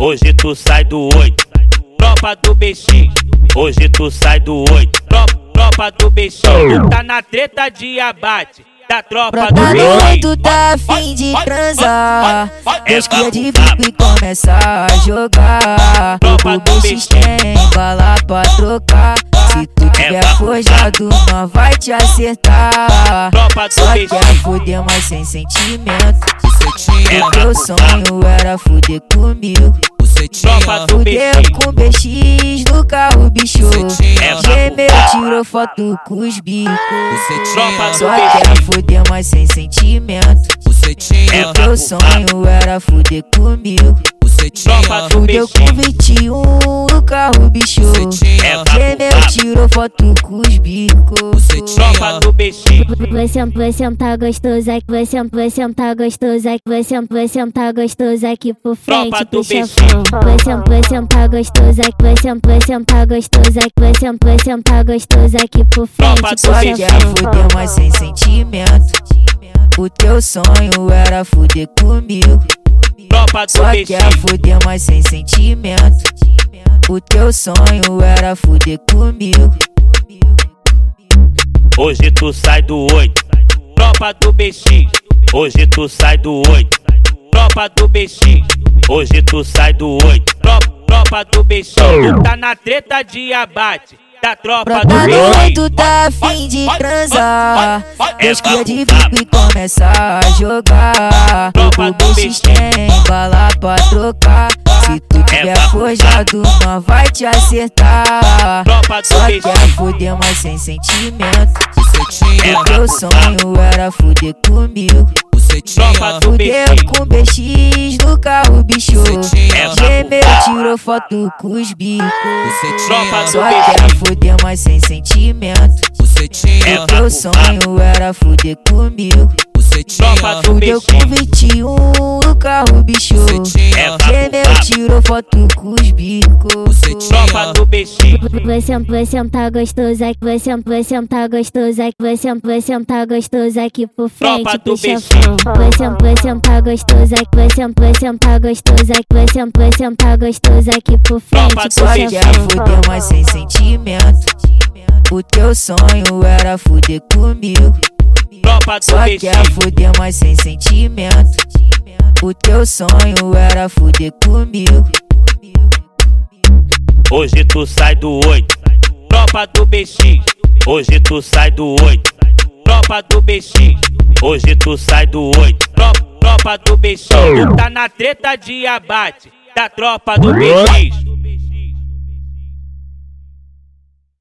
hoje tu sai do 8. Tropa do BX, hoje tu sai do 8. Tropa, tropa do BX, tu tá na treta de abate. Da tropa do BX. oito, tá afim de transar. É de bico e começa a jogar. O BX tem bala pra trocar. Se tu tiver forjado, não vai te acertar. Tropa do Só quer foder, mas sem sentimento. É O teu sonho era foder comigo. Do Fudeu com BX no carro, bicho. Gemeu, tirou foto com os bicos. Só quer foder, mas sem sentimento. É O teu sonho era foder comigo. Do Fudeu com 21 no carro, bicho. É Gemeu, tirou foto com os bicos. Tropa do BX. Vai sentar, vai sentar gostoso aqui, vai sentar, vai sentar gostoso aqui, vai sentar, vai sentar gostoso aqui por frente Tropa pro chefão. Vai sentar, vai sentar gostoso aqui, vai sentar, vai sentar gostoso aqui, vai sentar, vai sentar gostoso aqui por frente Tropa do pro Só BX. quer chefão. foder, mas sem sentimento. O teu sonho era foder comigo. Tropa do Só quer foder, mas sem sentimento. O teu sonho era foder comigo. Hoje tu sai do 8. Tropa do BX. Hoje tu sai do 8. Tropa do BX. Hoje tu sai do 8. Tropa, tropa do BX. Tu tá na treta de abate. Da tropa do Brota BX. oito, tá afim de transar. É de bico e começa a jogar. Tropa O BX. tem bala pra trocar. Se tu tiver É forjado, não vai te acertar. Só quer foder, mas sem sentimento. É O teu sonho era foder comigo. Tropa do Fudeu BX. com BX no carro, bicho. É Gemeu, tirou foto com os bicos. Só quer foder, mas sem sentimento. É O teu sonho era foder comigo. Fudeu com 21 no carro, bicho. É Gemeu, tirou foto com os bicos. Tropa do BX. Vai sentar, vai sentar gostoso aqui, vai sentar, vai sentar gostoso aqui, vai sentar, vai sentar gostoso aqui por frente do chefão. Vai sentar, vai sentar gostoso aqui, vai sentar, vai sentar gostoso aqui, vai sentar, vai sentar gostoso aqui por frente do pro Só quer chefão. foder, mas sem sentimento. O teu sonho era foder comigo. Só quer foder, mas sem sentimento. O teu sonho era foder comigo. Hoje tu sai do 8. Tropa do BX. Hoje tu sai do 8. Tropa do BX. Hoje tu sai do 8. Tropa, tropa do BX. Tu tá na treta de abate. Da tropa do BX.